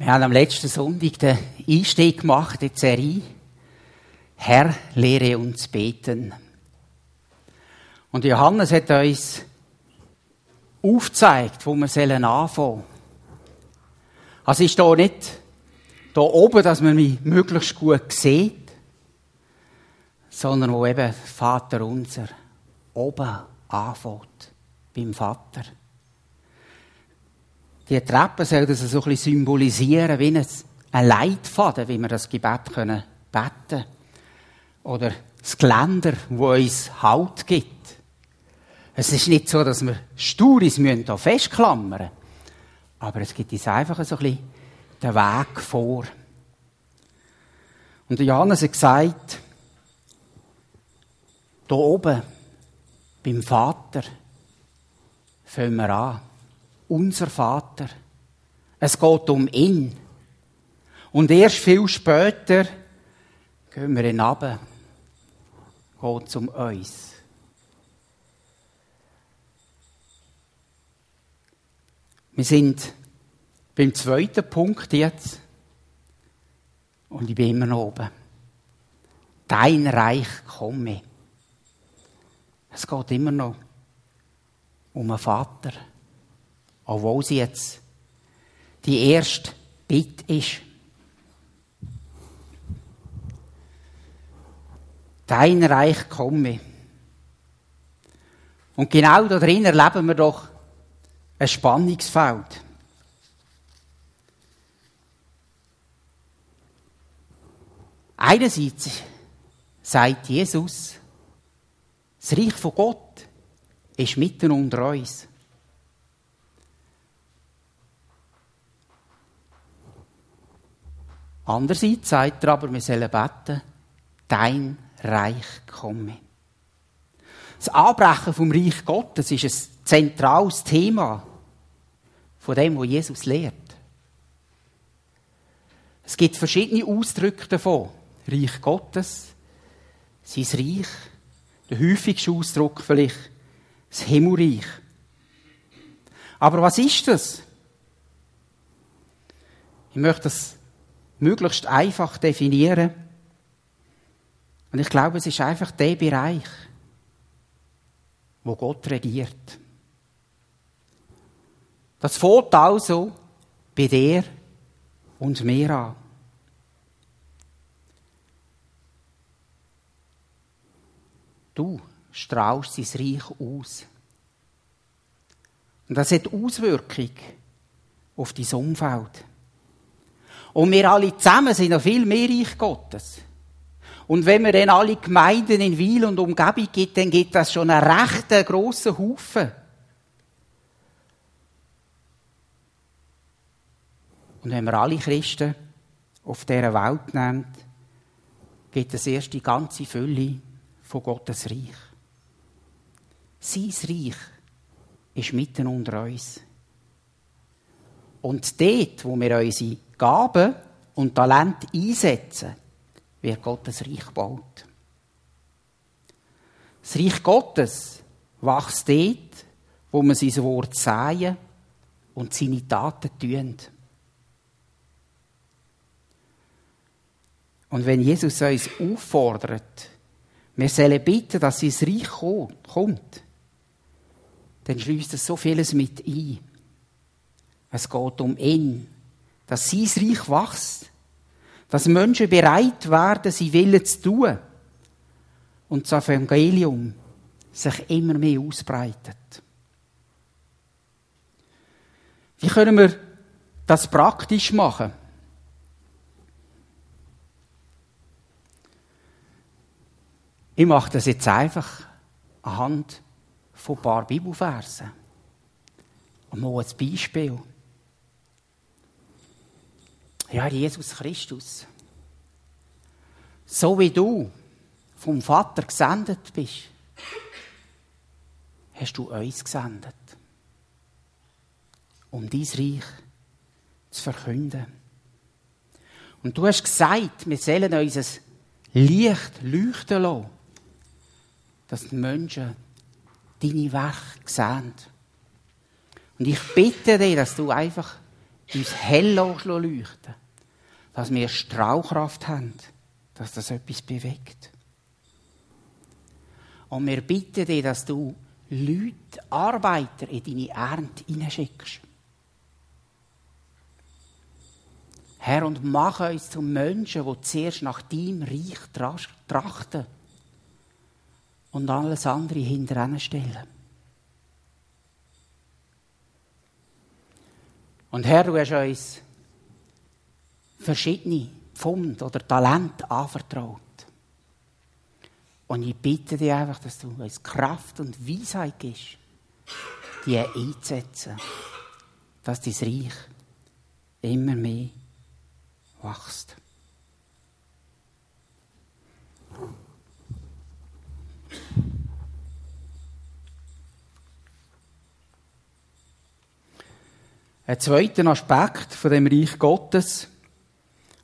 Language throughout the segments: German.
Wir haben am letzten Sonntag den Einstieg gemacht in die Serie Herr, lehre uns beten. Und Johannes hat uns aufgezeigt, wo wir sollen anfangen. Also ist da nicht da oben, dass man mich möglichst gut sieht, sondern wo eben Vater unser oben anfängt, beim Vater. Die Treppe soll das so ein bisschen symbolisieren, wie ein Leitfaden, wie wir das Gebet können beten Oder das Geländer, wo uns Halt gibt. Es ist nicht so, dass wir Sturis müssen da festklammern aber es gibt uns einfach so ein bisschen den Weg vor. Und Johannes hat gesagt, da oben, beim Vater, fangen wir an. Unser Vater. Es geht um ihn. Und erst viel später gehen wir hinab. Geht es um uns. Wir sind beim zweiten Punkt jetzt. Und ich bin immer noch oben. Dein Reich komme. Es geht immer noch um einen Vater. Obwohl sie jetzt die erste Bitte ist. Dein Reich komme. Und genau da drin erleben wir doch ein Spannungsfeld. Einerseits sagt Jesus, das Reich von Gott ist mitten unter uns. Andererseits sagt er aber, wir sollen beten, dein Reich komme. Das Anbrechen vom Reich Gottes ist ein zentrales Thema von dem, was Jesus lehrt. Es gibt verschiedene Ausdrücke davon. Reich Gottes, sein Reich, der häufigste Ausdruck vielleicht, das Himmelreich. Aber was ist das? Ich möchte das möglichst einfach definieren. Und ich glaube, es ist einfach der Bereich, wo Gott regiert. Das fängt also bei dir und mir an. Du strahlst sein Reich aus. Und das hat Auswirkung auf dein Umfeld. Und wir alle zusammen sind noch viel mehr Reich Gottes. Und wenn wir dann alle Gemeinden in Wiel und Umgebung gibt, dann gibt das schon einen recht grossen Haufen. Und wenn wir alle Christen auf dieser Welt nehmen, gibt es erst die ganze Fülle von Gottes Reich. Sein Reich ist mitten unter uns. Und dort, wo wir unsere Gaben und Talente einsetzen, wird Gottes Reich gebaut. Das Reich Gottes wächst dort, wo man sein Wort säen und seine Taten tun. Und wenn Jesus uns auffordert, wir sollen bitten, dass sein Reich kommt, dann schließt es so vieles mit ein. Es geht um ihn, dass sein Reich wächst, dass Menschen bereit werden, sie Willen zu tun und das Evangelium sich immer mehr ausbreitet. Wie können wir das praktisch machen? Ich mache das jetzt einfach anhand von ein paar Bibelversen. Und mal ein Beispiel. Ja, Jesus Christus. So wie du vom Vater gesendet bist, hast du uns gesendet. Um dein Reich zu verkünden. Und du hast gesagt, wir sollen unser Licht leuchten lassen dass die Menschen deine Werke sehen. Und ich bitte dich, dass du einfach uns hell leuchten dass wir Strahlkraft haben, dass das etwas bewegt. Und wir bitten dich, dass du Leute, Arbeiter in deine Ernte hineinschickst. Herr, und mach uns zu Menschen, die zuerst nach deinem Reich trachten und alles andere hinterher stellen. Und Herr, du hast uns verschiedene Pfund oder Talente anvertraut. Und ich bitte dich einfach, dass du uns Kraft und Weisheit gibst, die einzusetzen, dass dein Reich immer mehr wächst. Ein zweiter Aspekt von dem Reich Gottes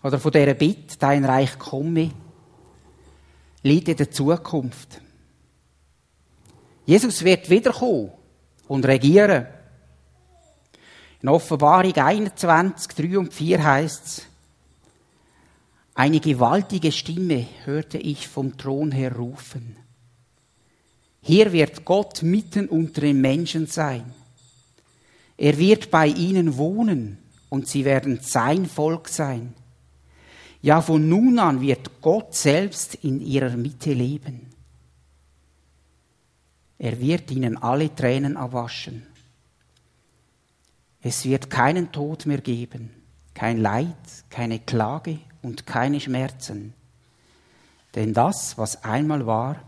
oder von dieser Bitte, dein Reich komme, liegt in der Zukunft. Jesus wird wiederkommen und regieren. In Offenbarung 21, 3 und 4 heißt es, eine gewaltige Stimme hörte ich vom Thron her rufen. Hier wird Gott mitten unter den Menschen sein. Er wird bei ihnen wohnen und sie werden sein Volk sein. Ja, von nun an wird Gott selbst in ihrer Mitte leben. Er wird ihnen alle Tränen abwaschen. Es wird keinen Tod mehr geben, kein Leid, keine Klage und keine Schmerzen. Denn das, was einmal war,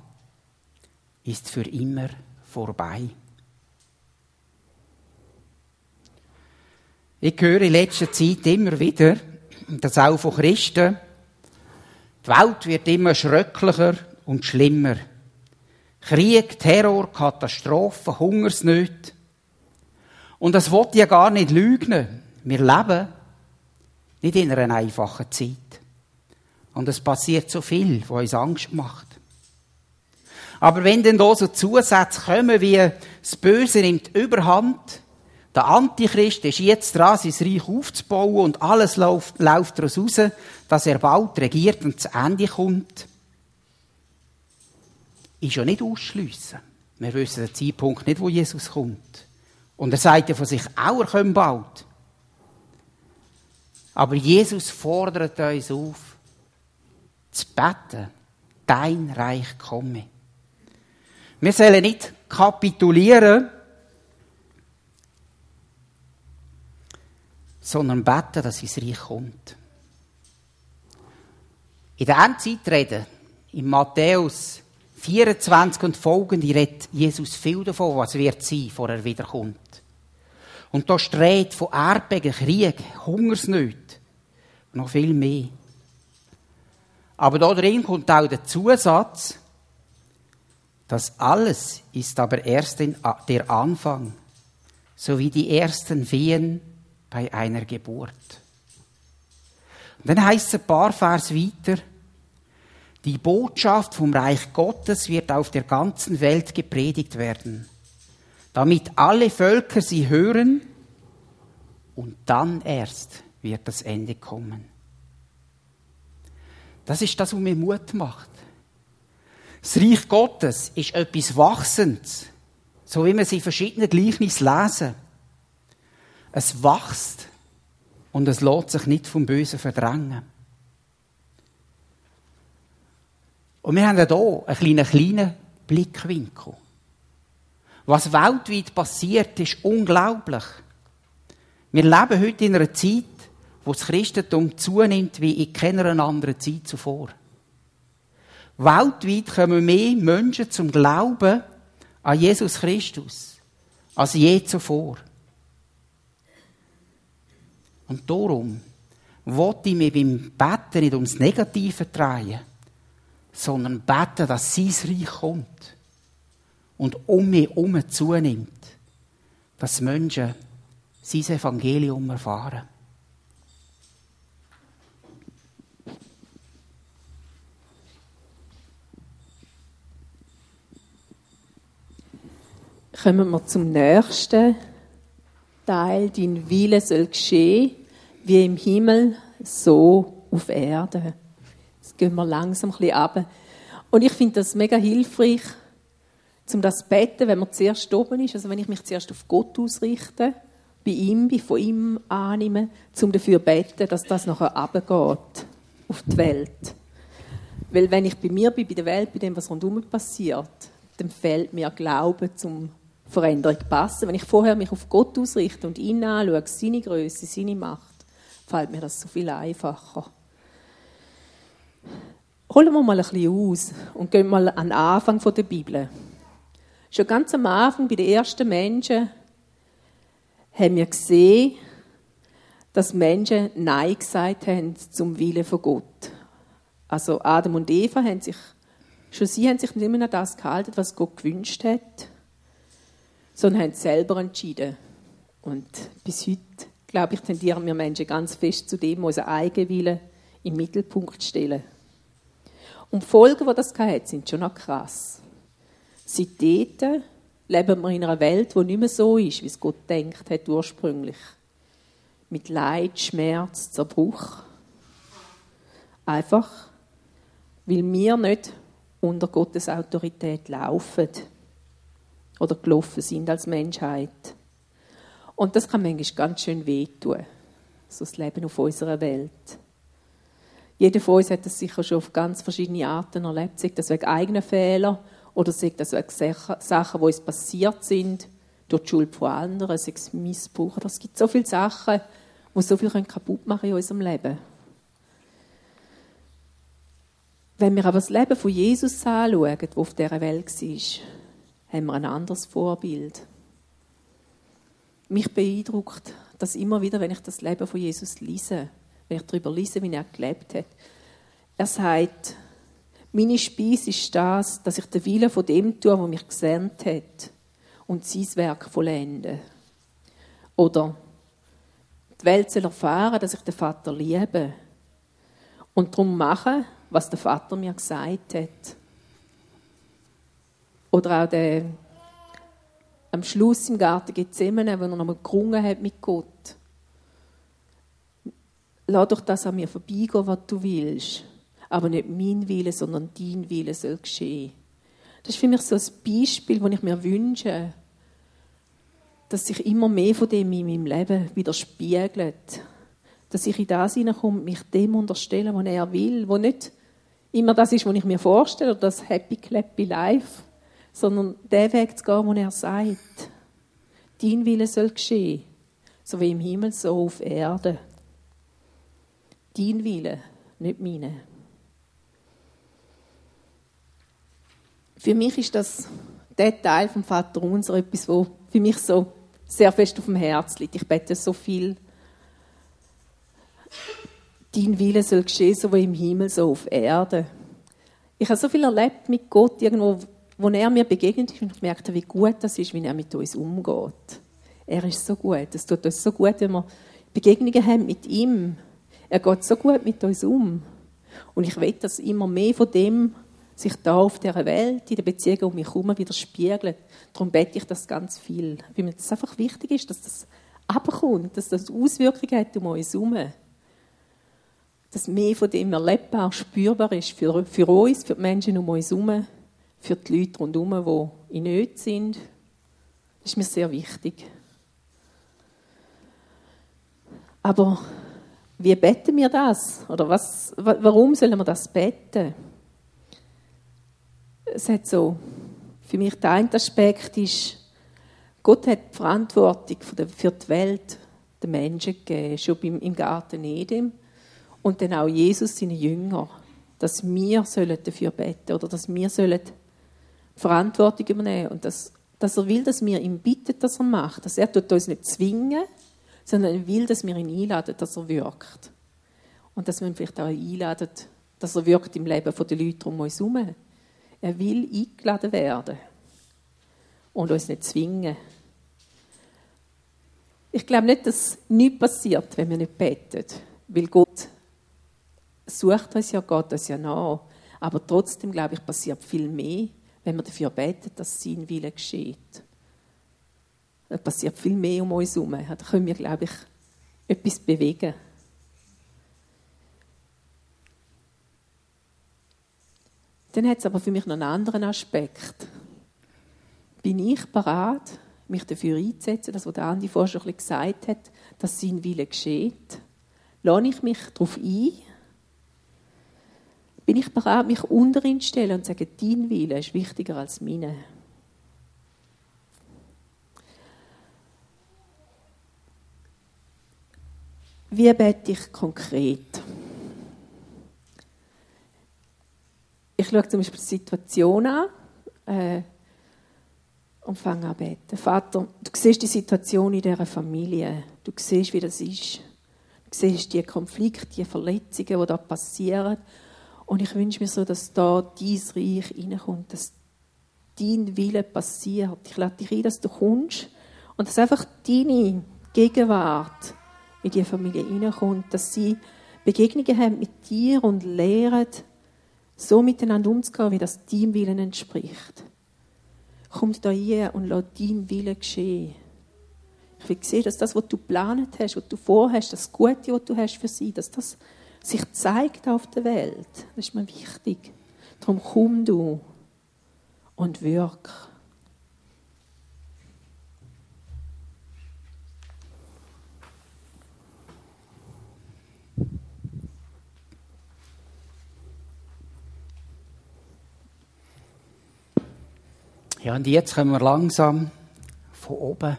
ist für immer vorbei. Ich höre in letzter Zeit immer wieder, das auch von Christen, die Welt wird immer schrecklicher und schlimmer. Krieg, Terror, Katastrophen, Hungersnöte. Und das wollte ja gar nicht lügen. Wir leben nicht in einer einfachen Zeit. Und es passiert so viel, was uns Angst macht. Aber wenn dann da so Zusätze kommen, wie das Böse nimmt Überhand, der Antichrist ist jetzt dran, sein Reich aufzubauen und alles läuft, läuft daraus raus, dass er bald regiert und zu Ende kommt. Ist ja nicht ausschliessen. Wir wissen den Zeitpunkt nicht, wo Jesus kommt. Und er sagt ja von sich auch, er kommt bald. Aber Jesus fordert uns auf, zu beten, dein Reich komme. Wir sollen nicht kapitulieren, sondern beten, dass sein Reich kommt. In der Endzeitrede, in Matthäus 24 und folgende, redet Jesus viel davon, was wird sein, bevor er wiederkommt. Und da streht von Erdbeben, Krieg, Hungersnöte, noch viel mehr. Aber da drin kommt auch der Zusatz, das alles ist aber erst der Anfang, so wie die ersten Wehen bei einer Geburt. Und dann heißt es ein paar Vers weiter, die Botschaft vom Reich Gottes wird auf der ganzen Welt gepredigt werden, damit alle Völker sie hören und dann erst wird das Ende kommen. Das ist das, was mir Mut macht. Das Reich Gottes ist etwas Wachsendes, so wie wir sie in verschiedenen Gleichnissen lesen. Es wächst und es lässt sich nicht vom Bösen verdrängen. Und wir haben hier einen kleinen, kleinen Blickwinkel. Was weltweit passiert, ist unglaublich. Wir leben heute in einer Zeit, wo das Christentum zunimmt wie in keiner anderen Zeit zuvor. Weltweit kommen mehr Menschen zum Glauben an Jesus Christus als je zuvor. Und darum wollte ich mich beim Betten nicht ums Negative drehen, sondern beten, dass sein Reich kommt und um mich herum zunimmt, dass Menschen sein Evangelium erfahren. Kommen wir zum nächsten Teil, dein Wille soll geschehen, wie im Himmel, so auf Erde. Jetzt gehen wir langsam ein bisschen runter. Und ich finde das mega hilfreich, um das zu beten, wenn man zuerst oben ist, also wenn ich mich zuerst auf Gott ausrichte, bei ihm, bei von ihm annehme, um dafür zu beten, dass das nachher runtergeht auf die Welt. Weil wenn ich bei mir bin, bei der Welt, bei dem, was rundherum passiert, dann fehlt mir Glaube zum Veränderung passen. Wenn ich vorher mich auf Gott ausrichte und ihn anschaue, seine Größe, seine Macht, fällt mir das so viel einfacher. Holen wir mal ein bisschen aus und gehen mal an den Anfang der Bibel. Schon ganz am Anfang, bei den ersten Menschen, haben wir gesehen, dass Menschen Nein gesagt haben zum Willen von Gott. Also Adam und Eva haben sich, schon sie haben sich nicht mehr an das gehalten, was Gott gewünscht hat, sondern haben selber entschieden. Und bis heute, glaube ich, tendieren wir Menschen ganz fest zu dem, unseren eigenen Willen im Mittelpunkt stellen. Und die Folgen, die das hat, sind schon noch krass. Seitdem leben wir in einer Welt, die nicht mehr so ist, wie es Gott denkt hat ursprünglich. Mit Leid, Schmerz, Zerbruch. Einfach, weil wir nicht unter Gottes Autorität laufen oder gelaufen sind als Menschheit. Und das kann manchmal ganz schön wehtun, so das Leben auf unserer Welt. Jeder von uns hat das sicher schon auf ganz verschiedene Arten erlebt, sei das wegen eigenen Fehlern oder sei das wegen Sachen, die uns passiert sind, durch die Schuld von anderen, sei es Missbrauch. Es gibt so viele Sachen, die so viel kaputt machen in unserem Leben. Wenn wir aber das Leben von Jesus anschauen, das auf dieser Welt war, haben wir ein anderes Vorbild. Mich beeindruckt das immer wieder, wenn ich das Leben von Jesus lese, wenn ich darüber lese, wie er gelebt hat. Er sagt, meine Speise ist das, dass ich den Willen von dem tue, der mich gesandt hat und sein Werk vollende. Oder die Welt soll erfahren, dass ich den Vater liebe und darum mache, was der Vater mir gesagt hat. Oder auch der, am Schluss im Garten Gethsemane, wo er nochmal gerungen hat mit Gott. Lass doch das an mir vorbeigehen, was du willst. Aber nicht mein Wille, sondern dein Wille soll geschehen. Das ist für mich so ein Beispiel, das ich mir wünsche, dass sich immer mehr von dem in meinem Leben widerspiegelt. Dass ich in das hineinkomme, mich dem unterstellen, was er will, wo nicht immer das ist, was ich mir vorstelle, oder das Happy Clappy Life, sondern den Weg zu gehen, wo er sagt, dein Wille soll geschehen, so wie im Himmel, so auf Erde. Dein Wille, nicht meine. Für mich ist das der Teil vom Vater unser etwas, wo für mich so sehr fest auf dem Herz liegt. Ich bete so viel. Dein Wille soll geschehen, so wie im Himmel, so auf Erde. Ich habe so viel erlebt mit Gott, irgendwo, wo er mir begegnet ist und ich merkte, wie gut das ist, wie er mit uns umgeht. Er ist so gut. Es tut uns so gut, wenn wir Begegnungen haben mit ihm. Er geht so gut mit uns um. Und ich will, dass immer mehr von dem sich da auf der Welt, in der Beziehung um mich herum widerspiegelt. Darum bete ich das ganz viel. Weil mir das einfach wichtig ist, dass das abkommt, dass das Auswirkungen hat um uns herum. Dass mehr von dem erlebbar, spürbar ist für, für uns, für die Menschen um uns herum, für die Leute rundherum, die in Not sind. Das ist mir sehr wichtig. Aber wie beten wir das? Oder was, warum sollen wir das beten? Es hat so, für mich der eine Aspekt ist, Gott hat die Verantwortung für die Welt den Menschen gegeben, schon im Garten Eden. Und dann auch Jesus, seine Jünger, dass wir dafür beten oder dass wir sollen Verantwortung übernehmen und dass, dass er will, dass wir ihm bitten, dass er macht. Dass er tut uns nicht zwingen, sondern er will, dass wir ihn einladen, dass er wirkt. Und dass wir ihn vielleicht auch einladen, dass er wirkt im Leben der Leute um uns herum. Er will eingeladen werden und uns nicht zwingen. Ich glaube nicht, dass nichts passiert, wenn wir nicht beten, weil Gott sucht uns ja, Gott uns ja nach. Aber trotzdem, glaube ich, passiert viel mehr, wenn wir dafür beten, dass sein Wille geschieht. Da passiert viel mehr um uns herum. Da können wir, glaube ich, etwas bewegen. Dann hat es aber für mich noch einen anderen Aspekt. Bin ich bereit, mich dafür einzusetzen, das, was Andi vorher schon gesagt hat, dass sein Wille geschieht? Lade ich mich darauf ein? Bin ich bereit, mich unterinstellen und zu sagen, dein Wille ist wichtiger als meine? Wie bete ich konkret? Ich schaue zum Beispiel die Situation an äh, und fange an zu beten. Vater, du siehst die Situation in dieser Familie. Du siehst, wie das ist. Du siehst die Konflikte, die Verletzungen, die da passieren. Und ich wünsche mir so, dass da dein Reich reinkommt, dass dein Wille passiert. Ich lade dich ein, dass du kommst und dass einfach deine Gegenwart in die Familie hineinkommt, dass sie Begegnungen haben mit dir und lernen, so miteinander umzugehen, wie das deinem Willen entspricht. Kommt da rein und lass dein Wille geschehen. Ich will sehen, dass das, was du geplant hast, was du vorhast, das Gute, was du hast für sie, dass das sich zeigt auf der Welt. Das ist mir wichtig. Darum komm du und wirk. Ja, und jetzt kommen wir langsam von oben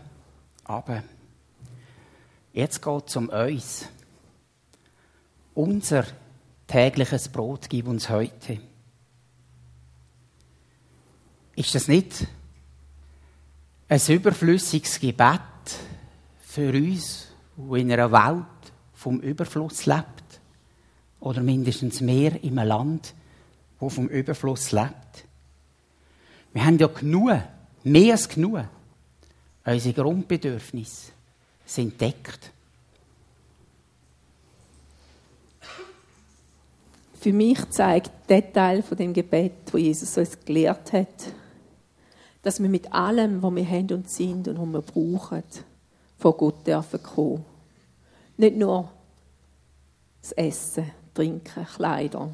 ab. Jetzt geht es um uns. Unser tägliches Brot gib uns heute. Ist das nicht ein überflüssiges Gebet für uns, die in einer Welt vom Überfluss lebt? Oder mindestens mehr in einem Land, wo vom Überfluss lebt? Wir haben ja genug, mehr als genug. Unsere Grundbedürfnisse sind deckt. Für mich zeigt der Teil von dem Gebet, wo Jesus uns gelehrt hat, dass wir mit allem, was wir haben und sind und was wir brauchen, vor Gott dürfen kommen. Nicht nur das Essen, Trinken, Kleider,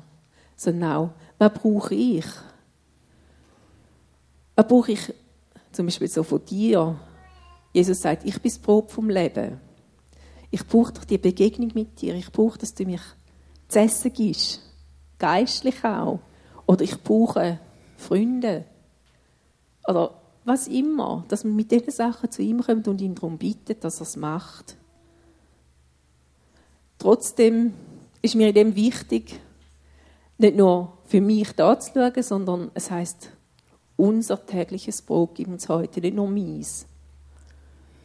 sondern auch, was brauche ich? Was brauche ich zum Beispiel so von dir? Jesus sagt, ich bin das Brot vom Leben. Ich brauche die Begegnung mit dir. Ich brauche, dass du mich zu essen gibst. Geistlich auch. Oder ich brauche Freunde. Oder was immer. Dass man mit diesen Sachen zu ihm kommt und ihn darum bittet, dass er es macht. Trotzdem ist mir in dem wichtig, nicht nur für mich da zu schauen, sondern es heißt unser tägliches Brot gib uns heute, nicht nur meins.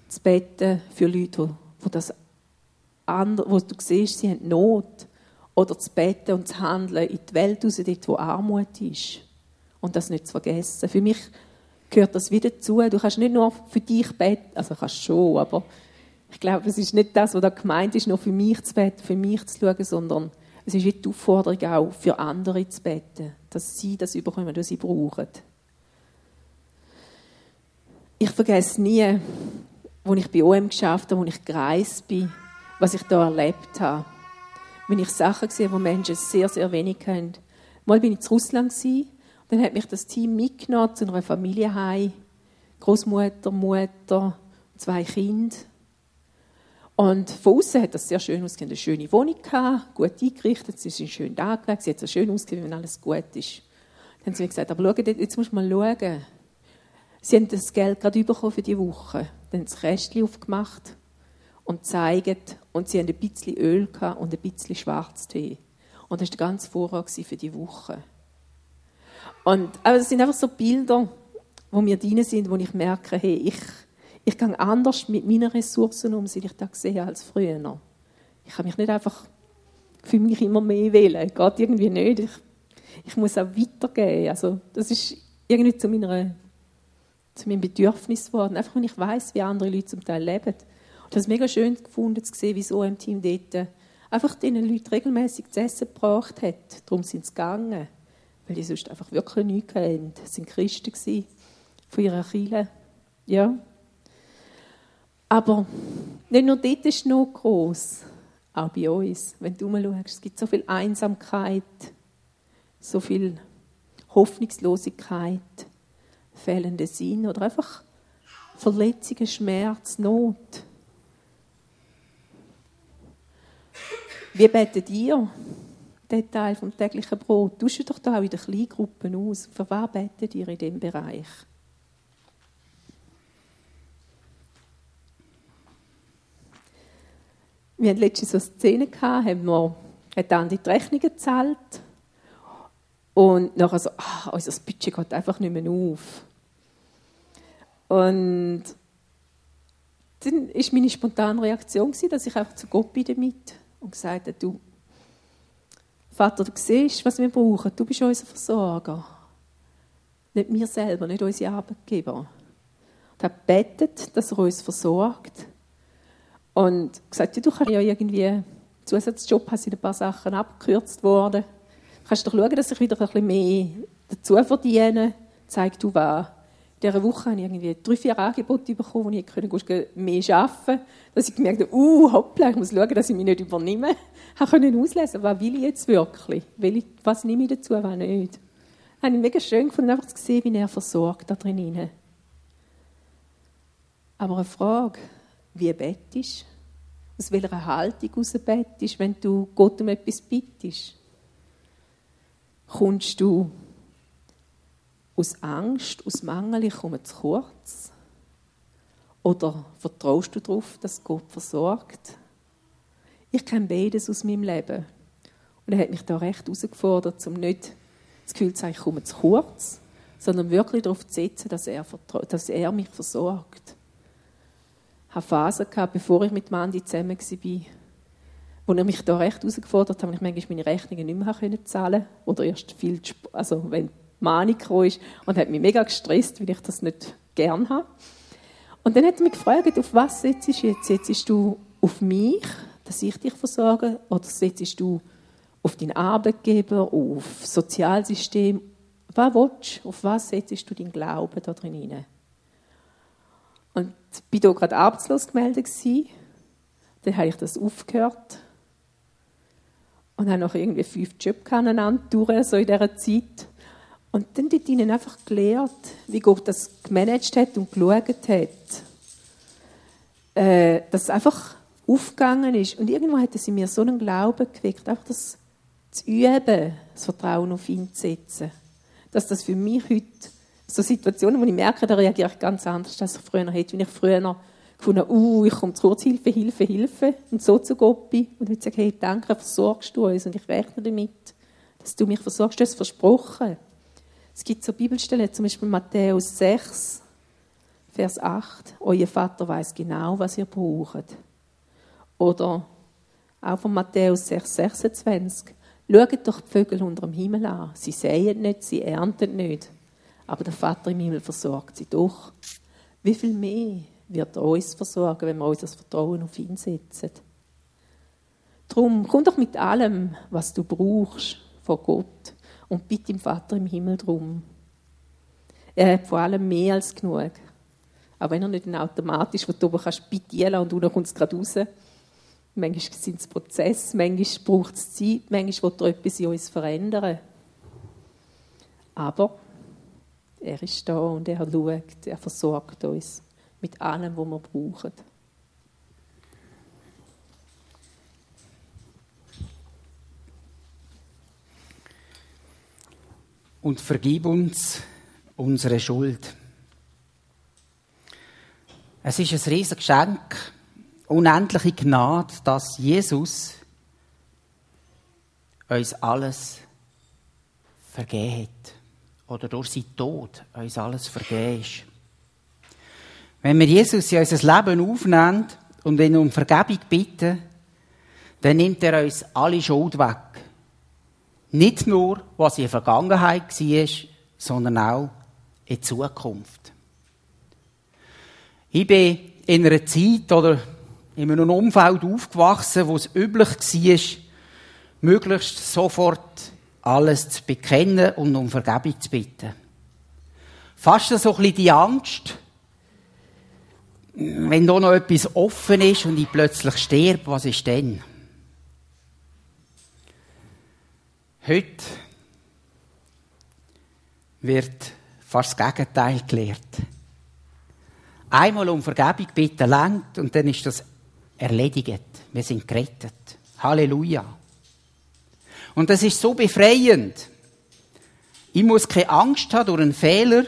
Zu beten für Leute, wo, das andere, wo du siehst, sie haben Not. Oder zu beten und zu handeln in die Welt raus, dort, wo Armut ist. Und das nicht zu vergessen. Für mich gehört das wieder dazu. Du kannst nicht nur für dich beten, also kannst schon, aber ich glaube, es ist nicht das, was da gemeint ist, nur für mich zu beten, für mich zu schauen, sondern es ist wie die Aufforderung auch, für andere zu beten, dass sie das überkommen, was sie brauchen. Ich vergesse nie, als ich bei OM geschafft habe, als ich gereist bin, was ich da erlebt habe. Wenn ich Sachen sehe, wo Menschen sehr, sehr wenig haben. Mal bin ich in Russland und dann hat mich das Team mitgenommen zu einer Familie heim. Großmutter, Mutter, zwei Kinder. Und von außen hat das sehr schön ausgesehen. Eine schöne Wohnung gehabt, gut eingerichtet, sie sind schön angelegt, sie hat so schön ausgesehen, wenn alles gut ist. Dann haben sie mir gesagt, aber schau, jetzt musst du mal schauen. Sie haben das Geld gerade bekommen für die Woche. Dann haben sie das Kästchen aufgemacht und zeigt und sie haben ein bisschen Öl und ein bisschen Schwarztee. Und das war der ganze Vorrat für die Woche. Und, aber das sind einfach so Bilder, wo mir drin sind, wo ich merke, hey, ich, ich gehe anders mit meinen Ressourcen um, seit ich das sehe, als früher. Ich kann mich nicht einfach für mich immer mehr wählen. Geht irgendwie nicht. Ich, ich muss auch weitergeben. Also, das ist irgendwie zu meiner zu meinem Bedürfnis geworden. Einfach, wenn ich weiß, wie andere Leute zum Teil leben. Und das ist mega schön gefunden zu sehen, wie so ein Team dort einfach diesen Leuten regelmäßig zu essen gebracht hat. Darum sind sie gegangen. Weil die sonst einfach wirklich nichts hatten. Sie waren Christen von ihrer Kirche. Ja. Aber nicht nur dort ist noch groß, auch bei uns. Wenn du mal schaust, es gibt so viel Einsamkeit, so viel Hoffnungslosigkeit, fehlende Sinn oder einfach Verletzungen, Schmerz, Not. Wie betet ihr den Teil vom täglichen Brot? Tauscht doch da auch in den Kleingruppen aus. Für was betet ihr in diesem Bereich? Wir hatten letztens so eine Szene, gehabt, haben wir, hat Andi die Rechnungen gezahlt und nachher so, ach, unser Budget geht einfach nicht mehr auf. Und dann war meine spontane Reaktion, dass ich einfach zu Gott bin damit und gesagt habe, du, Vater, du siehst, was wir brauchen. Du bist unser Versorger. Nicht wir selber, nicht unsere Arbeitgeber. Und er betet, dass er uns versorgt. Und gesagt, ja, du kannst ja irgendwie Zusatzjob, hast in ein paar Sachen abgekürzt worden. Du kannst doch schauen, dass ich wieder ein bisschen mehr dazu verdiene. Zeig du was. Dieser Woche habe ich irgendwie drei, vier Angebote bekommen, wo ich mehr arbeiten konnte. Dass ich gemerkt habe, uh, hoppla, ich muss schauen, dass ich mich nicht übernehme. Ich konnte auslesen, was will ich jetzt wirklich? Was nehme ich dazu, was nicht? Das habe ich mega schön gefunden, einfach zu sehen, wie er versorgt da drin. Aber eine Frage, wie bettest Aus welcher Haltung aus bettest wenn du Gott um etwas bittest? Kommst du aus Angst, aus Mangel, ich komme zu kurz? Oder vertraust du darauf, dass Gott versorgt? Ich kenne beides aus meinem Leben. Und er hat mich da recht herausgefordert, um nicht das Gefühl zu haben, ich komme zu kurz, sondern wirklich darauf zu setzen, dass er, dass er mich versorgt. Ich hatte Phasen, gehabt, bevor ich mit Mandy zusammen war, wo er mich da recht herausgefordert hat, habe ich manchmal meine Rechnungen nicht mehr zahlen Oder erst viel, also wenn Mani ist und hat mich mega gestresst, weil ich das nicht gern habe. Und dann hat er mich gefragt, auf was setzt du jetzt? Setzt du auf mich, dass ich dich versorge, oder setzt du auf deinen Arbeitgeber, auf das Sozialsystem? Was willst du? Auf was setzt du deinen Glauben da drin Und ich war hier gerade arbeitslos gemeldet. Dann habe ich das aufgehört. Und habe noch irgendwie fünf Jobs aneinander durch, so in dieser Zeit. Und dann dort ihnen einfach gelehrt, wie Gott das gemanagt hat und geschaut hat. Äh, dass es einfach aufgegangen ist. Und irgendwann hat es in mir so einen Glauben geweckt, einfach das zu üben, das Vertrauen auf ihn zu setzen. Dass das für mich heute so Situationen, wo ich merke, da reagiere ich ganz anders, als ich früher hätte. Wenn ich früher gefunden uh, ich komme zu kurz, Hilfe, Hilfe, und so zu Gott bin und würde sagen, hey, danke, versorgst du uns und ich rechne damit, dass du mich versorgst. Du hast versprochen. Es gibt so Bibelstellen, zum Beispiel Matthäus 6, Vers 8. Euer Vater weiß genau, was ihr braucht. Oder auch von Matthäus 6, 26. Schaut doch die Vögel unter dem Himmel an. Sie säen nicht, sie ernten nicht. Aber der Vater im Himmel versorgt sie doch. Wie viel mehr wird er uns versorgen, wenn wir unser Vertrauen auf ihn setzen? Darum, komm doch mit allem, was du brauchst, von Gott und bitte dem Vater im Himmel drum. Er hat vor allem mehr als genug. Auch wenn er nicht automatisch von oben kannst bitten und unten kommt es gerade raus. Manchmal sind es Prozesse, manchmal braucht es Zeit, manchmal will er etwas in uns verändern. Aber er ist da und er schaut, er versorgt uns mit allem, was wir brauchen. Und vergib uns unsere Schuld. Es ist ein riesiges Geschenk, unendliche Gnade, dass Jesus uns alles vergeben hat. Oder durch seinen Tod uns alles vergeben ist. Wenn wir Jesus in unser Leben aufnehmen und ihn um Vergebung bitten, dann nimmt er uns alle Schuld weg. Nicht nur, was in der Vergangenheit war, sondern auch in der Zukunft. Ich bin in einer Zeit oder in einem Umfeld aufgewachsen, wo es üblich war, möglichst sofort alles zu bekennen und um Vergebung zu bitten. Fast so ein bisschen die Angst, wenn da noch etwas offen ist und ich plötzlich sterbe, was ist denn? Heute wird fast das Gegenteil gelehrt. Einmal um Vergebung bitten langt und dann ist das erledigt. Wir sind gerettet. Halleluja. Und das ist so befreiend. Ich muss keine Angst haben durch einen Fehler,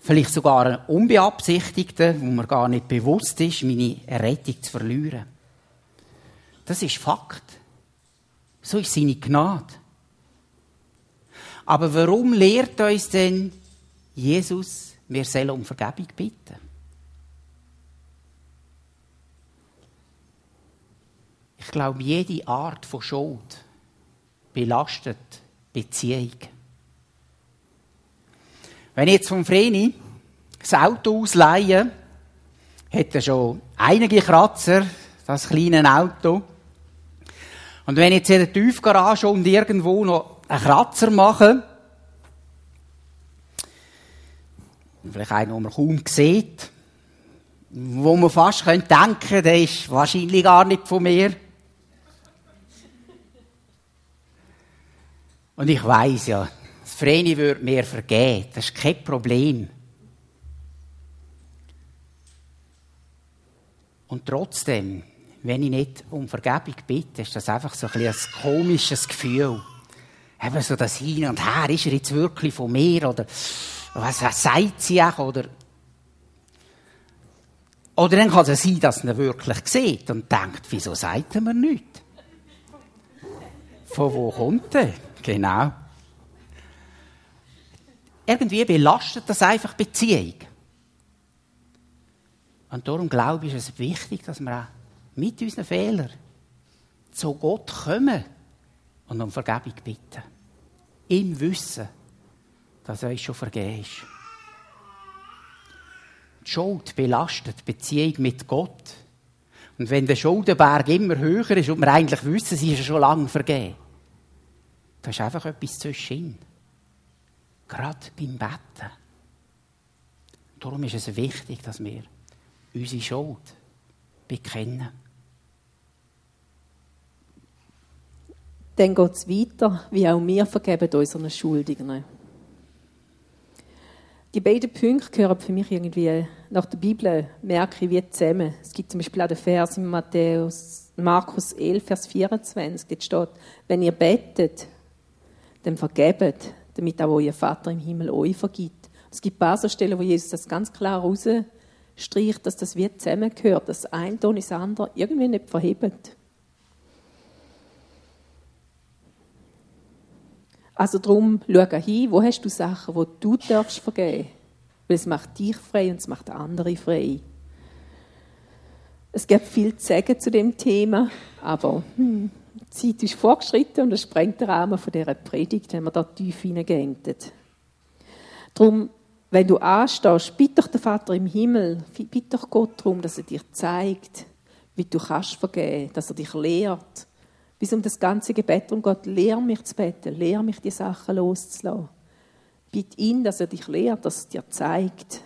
vielleicht sogar einen unbeabsichtigten, wo mir gar nicht bewusst ist, meine Errettung zu verlieren. Das ist Fakt. So ist seine Gnade. Aber warum lehrt uns denn Jesus, wir sollen um Vergebung bitten? Ich glaube, jede Art von Schuld belastet Beziehung. Wenn ich jetzt vom Vreni das Auto ausleihe, hat er schon einige Kratzer, das kleine Auto. Und wenn ich jetzt in der Tiefgarage und irgendwo noch einen Kratzer mache, vielleicht einen, den man kaum sieht, wo man fast denken könnte, der ist wahrscheinlich gar nicht von mir. Und ich weiß ja, das Vreni würde mir vergeben. Das ist kein Problem. Und trotzdem, wenn ich nicht um Vergebung bitte, ist das einfach so ein, ein komisches Gefühl. Eben so das Hin und Her, ist er jetzt wirklich von mir? Oder was, was sagt sie auch? Oder, oder dann kann es sein, dass er wirklich sieht und denkt, wieso sagt er mir nichts? Von wo kommt er? Genau. Irgendwie belastet das einfach Beziehung. Und darum glaube ich, ist es wichtig, dass wir auch mit unseren Fehlern zu Gott kommen und um Vergebung bitten. Im Wissen, dass er uns schon vergeben ist. Die Schuld belastet die Beziehung mit Gott. Und wenn der Schuldenberg immer höher ist und wir eigentlich wissen, sie ist schon lange vergeben, da ist einfach etwas zwischen. Gerade beim Betten. Darum ist es wichtig, dass wir unsere Schuld bekennen. Dann geht es weiter, wie auch wir vergeben unseren Schuldigen. Die beiden Punkte gehören für mich irgendwie nach der Bibel, merke ich, wie zusammen. Es gibt zum Beispiel auch den Vers in Matthäus, Markus 11, Vers 24, dort steht, wenn ihr betet, dann vergebt, damit auch euer Vater im Himmel euch vergibt. Es gibt ein paar so Stellen, wo Jesus das ganz klar rausstreicht, dass das wie zusammengehört, dass ein Ton ins andere irgendwie nicht verhebt. Also darum, schau hin, wo hast du Sachen, die du darfst vergeben Weil es macht dich frei und es macht andere frei. Es gibt viel zu sagen zu dem Thema, aber hm, die Zeit ist vorgeschritten und es sprengt den Rahmen von dieser Predigt, wenn wir da tief hineingehen. Darum, wenn du anstehst, bitte doch den Vater im Himmel, bitte doch Gott darum, dass er dir zeigt, wie du kannst vergeben, dass er dich lehrt, es um das ganze Gebet um Gott, lehr mich zu beten, lehr mich die Sachen loszulassen. Bitte ihn, dass er dich lehrt, dass er dir zeigt.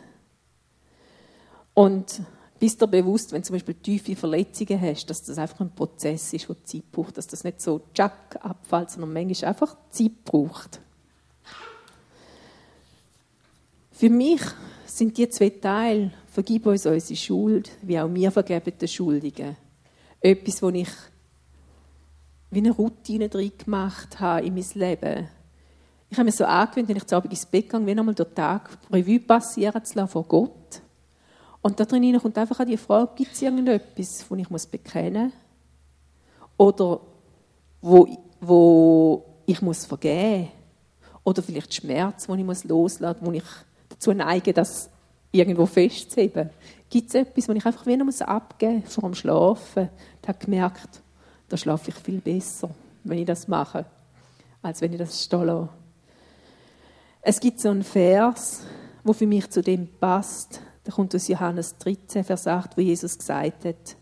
Und bist dir bewusst, wenn du zum Beispiel tiefe Verletzungen hast, dass das einfach ein Prozess ist, der Zeit braucht, dass das nicht so tschack abfällt, sondern manchmal einfach Zeit braucht. Für mich sind die zwei Teile, vergib uns unsere Schuld, wie auch wir vergeben den Schuldigen, etwas, wo ich wie eine Routine drin gemacht habe in mein Leben. Ich habe mir so angewöhnt, wenn ich zu Abend ins Bett gehe, wie nochmal den Tag Revue passieren zu lassen vor Gott und da drin kommt einfach die Frage, gibt es irgendetwas, das ich bekennen muss? Oder wo, wo ich muss vergeben muss? Oder vielleicht Schmerz, den ich muss loslassen muss, wo ich dazu neige, das irgendwo festzuheben? Gibt es etwas, was ich einfach wieder muss abgeben muss vor dem Schlafen? Ich habe gemerkt, da schlafe ich viel besser, wenn ich das mache, als wenn ich das stehen lasse. Es gibt so einen Vers, der für mich zu dem passt. Da kommt aus Johannes 13, Vers 8, wo Jesus gesagt hat,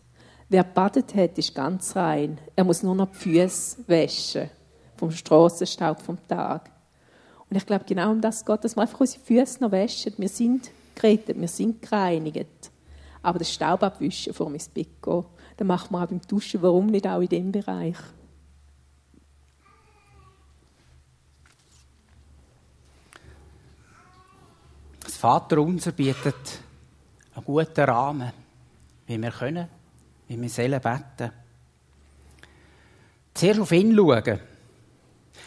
wer badet hat, ist ganz rein. Er muss nur noch die Füße waschen vom Strassenstaub vom Tag. Und ich glaube, genau um das geht, dass wir einfach unsere Füße noch waschen. Wir sind gerettet, wir sind gereinigt. Aber das Staub abwischen vor mein Bett gehen, das macht man auch beim Duschen. Warum nicht auch in diesem Bereich? Das Vaterunser bietet einen guten Rahmen, wie wir können, wie wir sollen beten. Zuerst auf ihn schauen.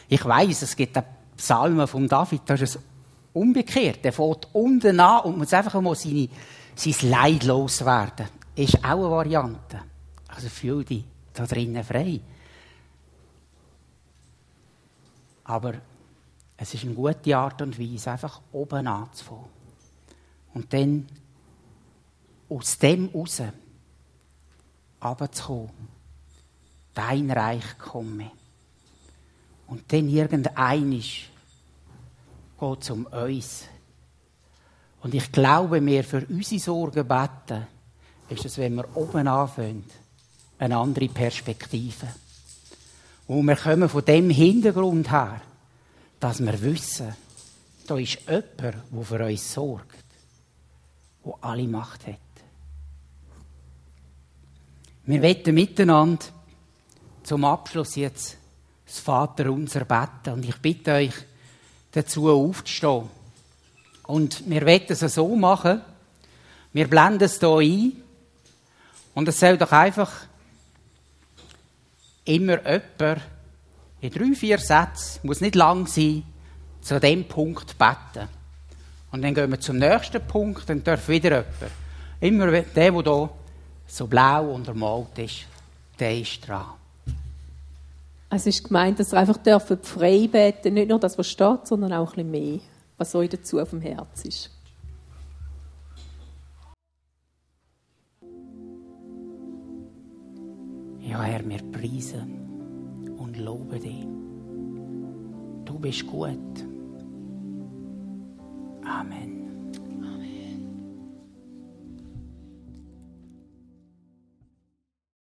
Ich weiß, es gibt einen Psalmen von David, das ist es umgekehrt. Der fährt unten an und muss einfach mal seine, sein Leid loswerden. Ist auch eine Variante. Also fühl dich da drinnen frei. Aber es ist eine gute Art und Weise, einfach oben anzufangen. Und dann aus dem raus runterzukommen. Dein Reich komme. Und dann irgendeinisch geht es um uns. Und ich glaube, wir für unsere Sorgen beten, ist es, wenn wir oben anfangen, eine andere Perspektive. Und wir kommen von dem Hintergrund her, dass wir wissen, da ist jemand, der für uns sorgt, der alle Macht hat. Wir wetten miteinander zum Abschluss jetzt das Vater unser beten. Und ich bitte euch, dazu aufzustehen. Und wir werden es so machen, wir blenden es hier ein. Und es soll doch einfach immer jemand in drei, vier Sätzen, muss nicht lang sein, zu dem Punkt beten. Und dann gehen wir zum nächsten Punkt, dann darf wieder jemand. Immer der, der hier so blau untermalt ist, der ist dran. Es ist gemeint, dass ihr einfach frei beten nicht nur das, was steht, sondern auch ein bisschen mehr, was euch dazu auf dem Herz ist. Ja, Herr, wir preisen und loben dich. Du bist gut. Amen.